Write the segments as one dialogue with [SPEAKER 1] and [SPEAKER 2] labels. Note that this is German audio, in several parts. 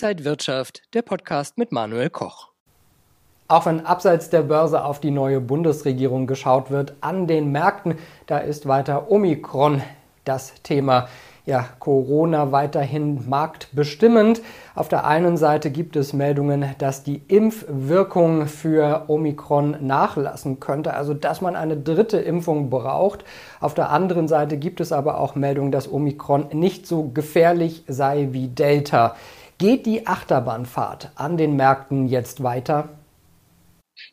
[SPEAKER 1] Inside Wirtschaft, der Podcast mit Manuel Koch.
[SPEAKER 2] Auch wenn abseits der Börse auf die neue Bundesregierung geschaut wird, an den Märkten, da ist weiter Omikron das Thema ja, Corona weiterhin marktbestimmend. Auf der einen Seite gibt es Meldungen, dass die Impfwirkung für Omikron nachlassen könnte, also dass man eine dritte Impfung braucht. Auf der anderen Seite gibt es aber auch Meldungen, dass Omikron nicht so gefährlich sei wie Delta. Geht die Achterbahnfahrt an den Märkten jetzt weiter?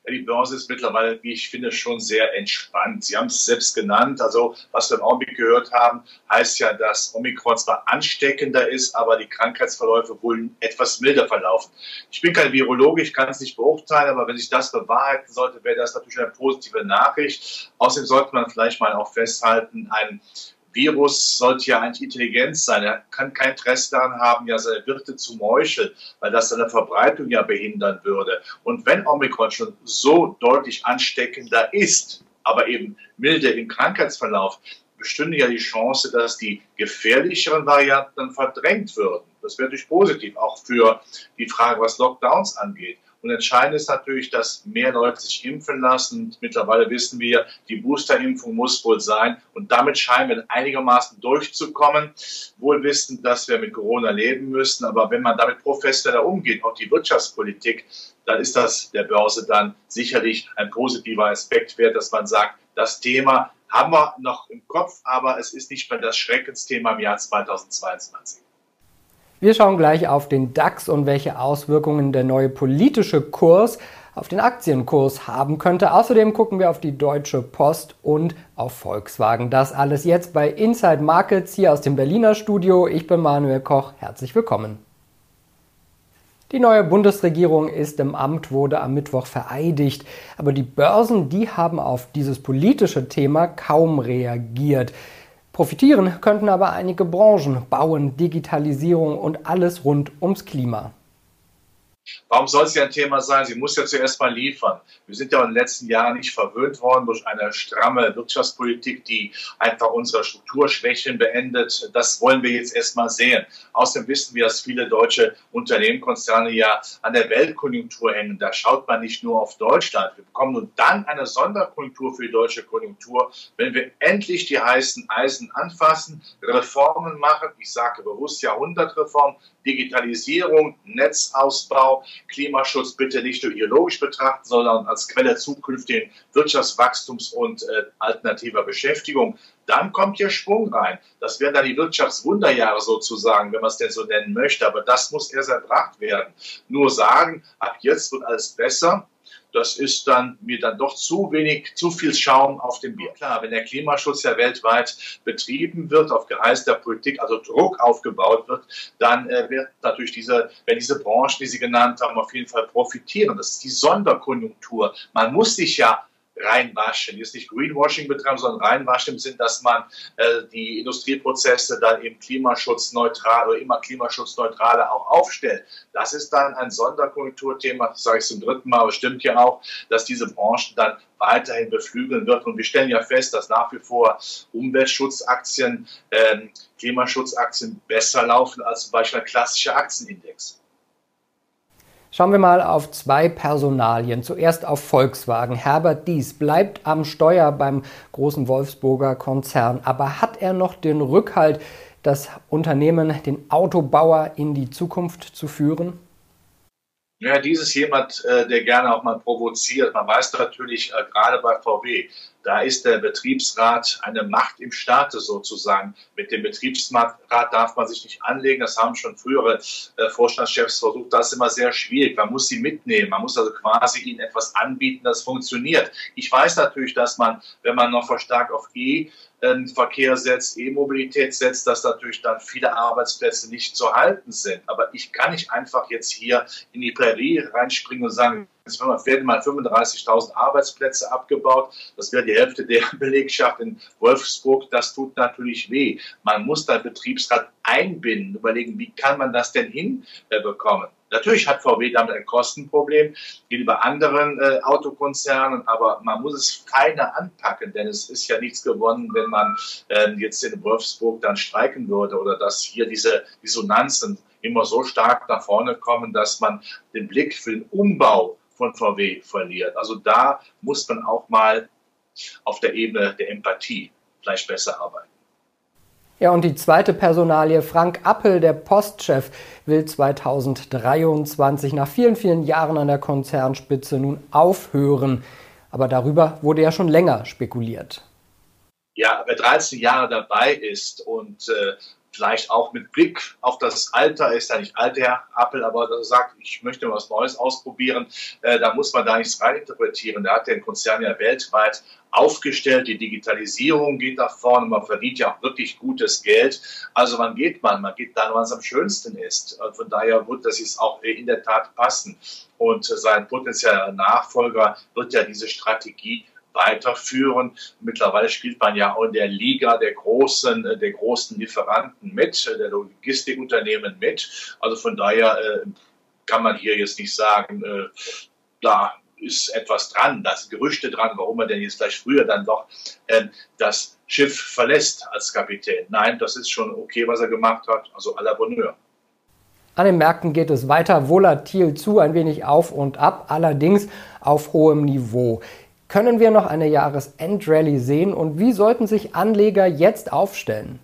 [SPEAKER 3] Ja, die Börse ist mittlerweile, wie ich finde, schon sehr entspannt. Sie haben es selbst genannt. Also, was wir im Augenblick gehört haben, heißt ja, dass Omikron zwar ansteckender ist, aber die Krankheitsverläufe wohl etwas milder verlaufen. Ich bin kein Virologe, ich kann es nicht beurteilen, aber wenn sich das bewahrheiten sollte, wäre das natürlich eine positive Nachricht. Außerdem sollte man vielleicht mal auch festhalten, ein Virus sollte ja eigentlich intelligent sein. Er kann kein Interesse daran haben, ja seine Wirte zu meucheln, weil das seine Verbreitung ja behindern würde. Und wenn Omikron schon so deutlich ansteckender ist, aber eben milde im Krankheitsverlauf, bestünde ja die Chance, dass die gefährlicheren Varianten verdrängt würden. Das wäre natürlich positiv, auch für die Frage, was Lockdowns angeht. Und entscheidend ist natürlich, dass mehr Leute sich impfen lassen. Mittlerweile wissen wir, die Boosterimpfung muss wohl sein. Und damit scheinen wir einigermaßen durchzukommen. Wohl wissen, dass wir mit Corona leben müssen. Aber wenn man damit professioneller umgeht, auch die Wirtschaftspolitik, dann ist das der Börse dann sicherlich ein positiver Aspekt wert, dass man sagt, das Thema haben wir noch im Kopf, aber es ist nicht mehr das Schreckensthema im Jahr 2022.
[SPEAKER 2] Wir schauen gleich auf den DAX und welche Auswirkungen der neue politische Kurs auf den Aktienkurs haben könnte. Außerdem gucken wir auf die Deutsche Post und auf Volkswagen. Das alles jetzt bei Inside Markets hier aus dem Berliner Studio. Ich bin Manuel Koch. Herzlich willkommen. Die neue Bundesregierung ist im Amt, wurde am Mittwoch vereidigt. Aber die Börsen, die haben auf dieses politische Thema kaum reagiert. Profitieren könnten aber einige Branchen, Bauen, Digitalisierung und alles rund ums Klima.
[SPEAKER 3] Warum soll es ja ein Thema sein? Sie muss ja zuerst mal liefern. Wir sind ja in den letzten Jahren nicht verwöhnt worden durch eine stramme Wirtschaftspolitik, die einfach unsere Strukturschwächen beendet. Das wollen wir jetzt erst mal sehen. Außerdem wissen wir, dass viele deutsche Unternehmen, Konzerne ja an der Weltkonjunktur hängen. Da schaut man nicht nur auf Deutschland. Wir bekommen nun dann eine Sonderkonjunktur für die deutsche Konjunktur, wenn wir endlich die heißen Eisen anfassen, Reformen machen. Ich sage bewusst Jahrhundertreform, Digitalisierung, Netzausbau, Klimaschutz bitte nicht nur ideologisch betrachten, sondern als Quelle zukünftigen Wirtschaftswachstums und äh, alternativer Beschäftigung. Dann kommt hier Schwung rein. Das wären dann die Wirtschaftswunderjahre sozusagen, wenn man es denn so nennen möchte. Aber das muss erst erbracht werden. Nur sagen, ab jetzt wird alles besser das ist dann mir dann doch zu wenig, zu viel Schaum auf dem Bier. Klar, wenn der Klimaschutz ja weltweit betrieben wird, auf Geheiß der Politik, also Druck aufgebaut wird, dann äh, wird natürlich diese, wenn diese Branchen, die Sie genannt haben, auf jeden Fall profitieren. Das ist die Sonderkonjunktur. Man muss sich ja reinwaschen. Jetzt nicht Greenwashing betreiben, sondern reinwaschen im Sinn, dass man äh, die Industrieprozesse dann eben klimaschutzneutral oder immer klimaschutzneutraler auch aufstellt. Das ist dann ein Sonderkonjunkturthema, das sage ich zum dritten Mal, aber stimmt ja auch, dass diese Branchen dann weiterhin beflügeln wird. Und wir stellen ja fest, dass nach wie vor Umweltschutzaktien, äh, Klimaschutzaktien besser laufen als zum Beispiel ein klassischer Aktienindex.
[SPEAKER 2] Schauen wir mal auf zwei Personalien. Zuerst auf Volkswagen. Herbert Dies bleibt am Steuer beim großen Wolfsburger Konzern. Aber hat er noch den Rückhalt, das Unternehmen, den Autobauer in die Zukunft zu führen?
[SPEAKER 3] Ja, dieses jemand, äh, der gerne auch mal provoziert. Man weiß natürlich äh, gerade bei VW, da ist der Betriebsrat eine Macht im Staate sozusagen. Mit dem Betriebsrat darf man sich nicht anlegen. Das haben schon frühere äh, Vorstandschefs versucht. Das ist immer sehr schwierig. Man muss sie mitnehmen. Man muss also quasi ihnen etwas anbieten, das funktioniert. Ich weiß natürlich, dass man, wenn man noch verstärkt auf E Verkehr setzt, E-Mobilität setzt, dass natürlich dann viele Arbeitsplätze nicht zu halten sind. Aber ich kann nicht einfach jetzt hier in die Prärie reinspringen und sagen, es werden mal 35.000 Arbeitsplätze abgebaut. Das wäre die Hälfte der Belegschaft in Wolfsburg. Das tut natürlich weh. Man muss da Betriebsrat einbinden, überlegen, wie kann man das denn hinbekommen. Natürlich hat VW damit ein Kostenproblem gegenüber anderen äh, Autokonzernen, aber man muss es feiner anpacken, denn es ist ja nichts gewonnen, wenn man äh, jetzt in Wolfsburg dann streiken würde oder dass hier diese Dissonanzen immer so stark nach vorne kommen, dass man den Blick für den Umbau von VW verliert. Also da muss man auch mal auf der Ebene der Empathie vielleicht besser arbeiten.
[SPEAKER 2] Ja, und die zweite Personalie, Frank Appel, der Postchef, will 2023 nach vielen, vielen Jahren an der Konzernspitze nun aufhören. Aber darüber wurde ja schon länger spekuliert.
[SPEAKER 3] Ja, wer 13 Jahre dabei ist und äh, vielleicht auch mit Blick auf das Alter, ist ja nicht alt, Herr Appel, aber er sagt, ich möchte was Neues ausprobieren, äh, da muss man da nichts reininterpretieren. Da hat den Konzern ja weltweit aufgestellt, die Digitalisierung geht nach vorne, man verdient ja auch wirklich gutes Geld. Also wann geht man? Man geht dann, wann es am schönsten ist. Von daher wird das jetzt auch in der Tat passen. Und sein potenzieller Nachfolger wird ja diese Strategie weiterführen. Mittlerweile spielt man ja auch in der Liga der großen, äh, der großen Lieferanten mit, äh, der Logistikunternehmen mit. Also von daher äh, kann man hier jetzt nicht sagen, da ist etwas dran, da sind Gerüchte dran, warum er denn jetzt gleich früher dann doch das Schiff verlässt als Kapitän. Nein, das ist schon okay, was er gemacht hat, also à la Bonheur.
[SPEAKER 2] An den Märkten geht es weiter volatil zu, ein wenig auf und ab, allerdings auf hohem Niveau. Können wir noch eine Jahresendrallye sehen und wie sollten sich Anleger jetzt aufstellen?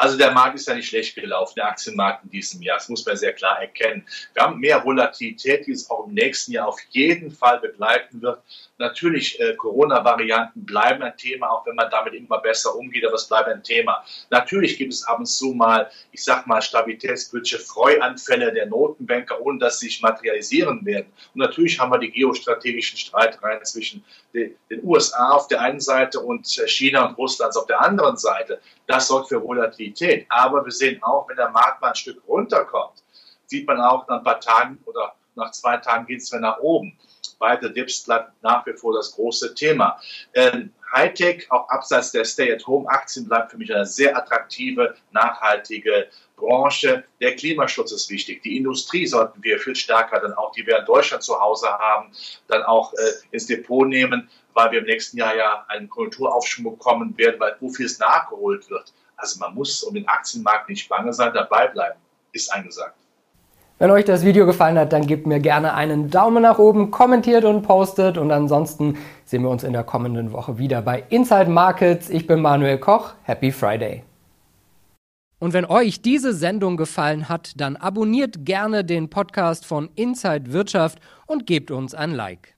[SPEAKER 3] Also der Markt ist ja nicht schlecht gelaufen, der Aktienmarkt in diesem Jahr. Das muss man sehr klar erkennen. Wir haben mehr Volatilität, die es auch im nächsten Jahr auf jeden Fall begleiten wird. Natürlich, äh, Corona-Varianten bleiben ein Thema, auch wenn man damit immer besser umgeht, aber es bleibt ein Thema. Natürlich gibt es ab und zu mal, ich sag mal, stabilitätspolitische Freuanfälle der Notenbanker, ohne dass sie sich materialisieren werden. Und natürlich haben wir die geostrategischen Streitereien zwischen den, den USA auf der einen Seite und China und Russland auf der anderen Seite. Das sorgt für Volatilität. Aber wir sehen auch, wenn der Markt mal ein Stück runterkommt, sieht man auch nach ein paar Tagen oder nach zwei Tagen geht es wieder nach oben. Weiter Dips bleibt nach wie vor das große Thema. Ähm, Hightech, auch abseits der Stay-at-Home-Aktien, bleibt für mich eine sehr attraktive, nachhaltige Branche. Der Klimaschutz ist wichtig. Die Industrie sollten wir viel stärker dann auch, die wir in Deutschland zu Hause haben, dann auch äh, ins Depot nehmen, weil wir im nächsten Jahr ja einen Kulturaufschwung bekommen werden, weil so vieles nachgeholt wird. Also man muss um den Aktienmarkt nicht bange sein, dabei bleiben, ist angesagt.
[SPEAKER 2] Wenn euch das Video gefallen hat, dann gebt mir gerne einen Daumen nach oben, kommentiert und postet und ansonsten sehen wir uns in der kommenden Woche wieder bei Inside Markets. Ich bin Manuel Koch. Happy Friday. Und wenn euch diese Sendung gefallen hat, dann abonniert gerne den Podcast von Inside Wirtschaft und gebt uns ein Like.